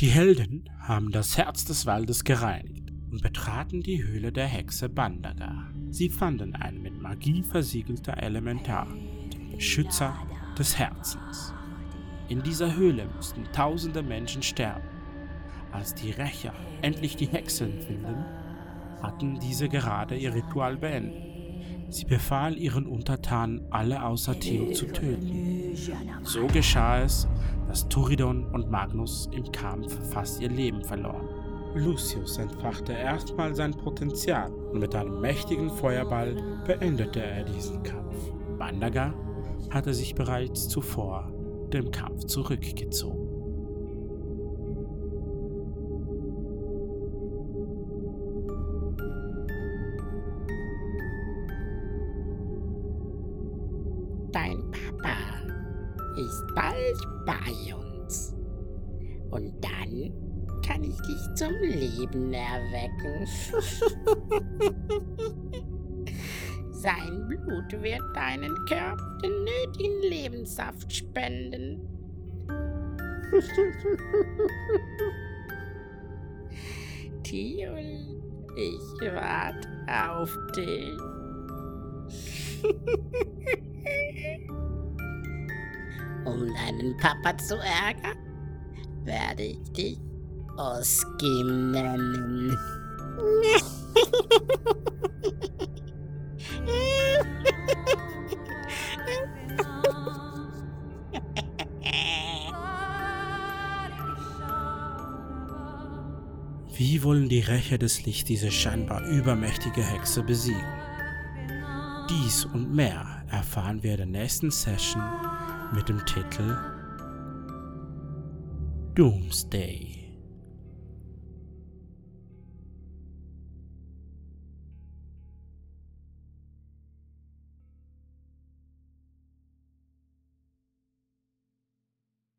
Die Helden haben das Herz des Waldes gereinigt und betraten die Höhle der Hexe Bandaga. Sie fanden ein mit Magie versiegelter Elementar, den Beschützer des Herzens. In dieser Höhle mussten tausende Menschen sterben. Als die Rächer endlich die Hexen finden, hatten diese gerade ihr Ritual beendet. Sie befahl ihren Untertanen, alle außer Theo zu töten. So geschah es, dass Turidon und Magnus im Kampf fast ihr Leben verloren. Lucius entfachte erstmal sein Potenzial und mit einem mächtigen Feuerball beendete er diesen Kampf. Bandaga hatte sich bereits zuvor dem Kampf zurückgezogen. Dein ist bald bei uns. Und dann kann ich dich zum Leben erwecken. Sein Blut wird deinen Körper den nötigen Lebenssaft spenden. Tiol, ich warte auf dich. deinen Papa zu ärgern, werde ich dich Oskim nennen. Wie wollen die Rächer des Lichts diese scheinbar übermächtige Hexe besiegen? Dies und mehr erfahren wir in der nächsten Session mit dem Titel Doomsday.